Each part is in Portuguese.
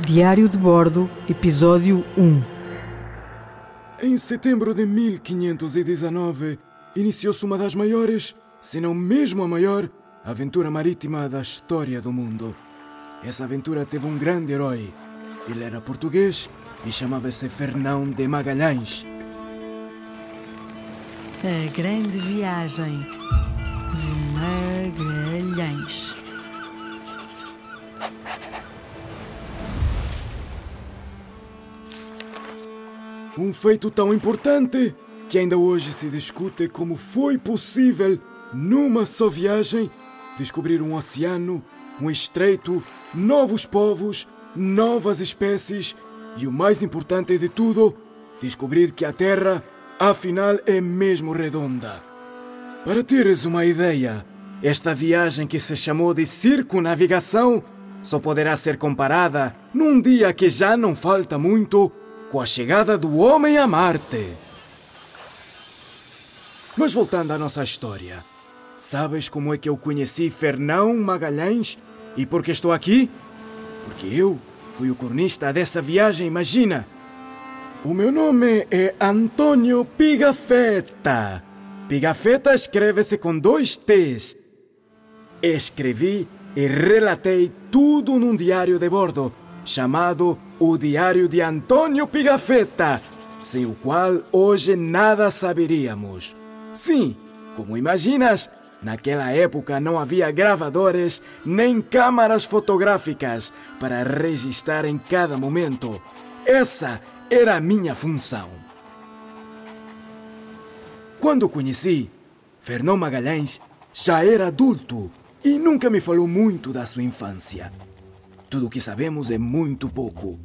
Diário de Bordo, Episódio 1 Em setembro de 1519, iniciou-se uma das maiores, se não mesmo a maior, aventura marítima da história do mundo. Essa aventura teve um grande herói. Ele era português e chamava-se Fernão de Magalhães. A Grande Viagem de Magalhães. Um feito tão importante que ainda hoje se discute como foi possível, numa só viagem, descobrir um oceano, um estreito, novos povos, novas espécies e o mais importante de tudo, descobrir que a Terra, afinal, é mesmo redonda. Para teres uma ideia, esta viagem que se chamou de circunavigação só poderá ser comparada, num dia que já não falta muito, com a chegada do homem a Marte. Mas voltando à nossa história, sabes como é que eu conheci Fernão Magalhães e por que estou aqui? Porque eu fui o cronista dessa viagem, imagina. O meu nome é Antônio Pigafetta. Pigafetta escreve-se com dois T's. Escrevi e relatei tudo num diário de bordo chamado O Diário de Antônio Pigafetta, sem o qual hoje nada saberíamos. Sim, como imaginas, naquela época não havia gravadores nem câmaras fotográficas para registrar em cada momento. Essa era a minha função. Quando conheci, Fernão Magalhães já era adulto e nunca me falou muito da sua infância. Tudo o que sabemos é muito pouco.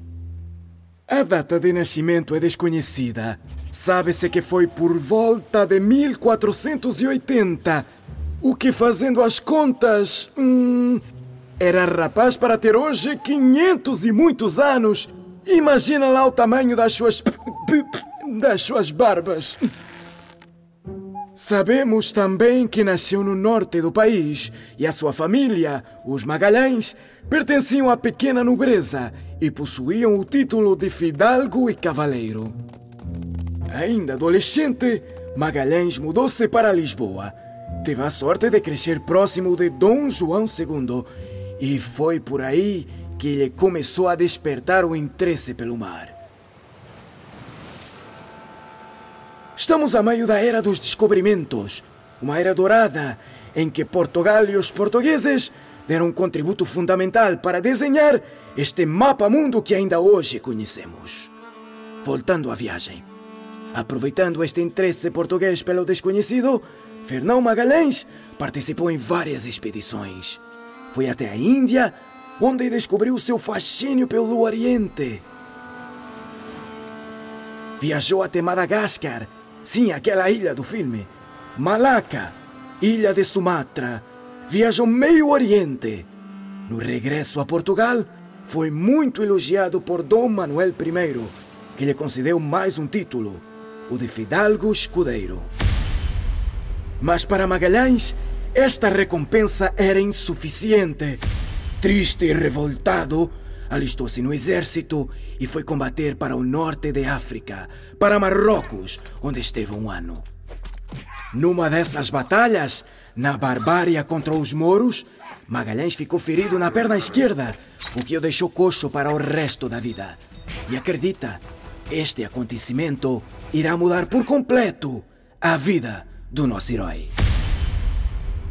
A data de nascimento é desconhecida. Sabe-se que foi por volta de 1480, o que fazendo as contas. Hum, era rapaz para ter hoje 500 e muitos anos. Imagina lá o tamanho das suas. das suas barbas. Sabemos também que nasceu no norte do país e a sua família, os Magalhães, pertenciam à pequena nobreza e possuíam o título de fidalgo e cavaleiro. Ainda adolescente, Magalhães mudou-se para Lisboa. Teve a sorte de crescer próximo de Dom João II e foi por aí que ele começou a despertar o interesse pelo mar. Estamos a meio da era dos descobrimentos, uma era dourada em que Portugal e os portugueses deram um contributo fundamental para desenhar este mapa-mundo que ainda hoje conhecemos. Voltando à viagem. Aproveitando este interesse português pelo desconhecido, Fernão Magalhães participou em várias expedições. Foi até a Índia, onde descobriu seu fascínio pelo Oriente. Viajou até Madagascar, sim, aquela ilha do filme. Malaca, ilha de Sumatra. Viajou meio Oriente. No regresso a Portugal, foi muito elogiado por Dom Manuel I, que lhe concedeu mais um título, o de Fidalgo Escudeiro. Mas para Magalhães, esta recompensa era insuficiente. Triste e revoltado, alistou-se no exército e foi combater para o norte de África, para Marrocos, onde esteve um ano. Numa dessas batalhas, na barbárie contra os moros, Magalhães ficou ferido na perna esquerda, o que o deixou coxo para o resto da vida. E acredita, este acontecimento irá mudar por completo a vida do nosso herói.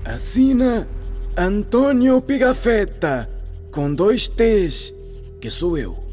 Assina Antônio Pigafetta, com dois T's, que sou eu.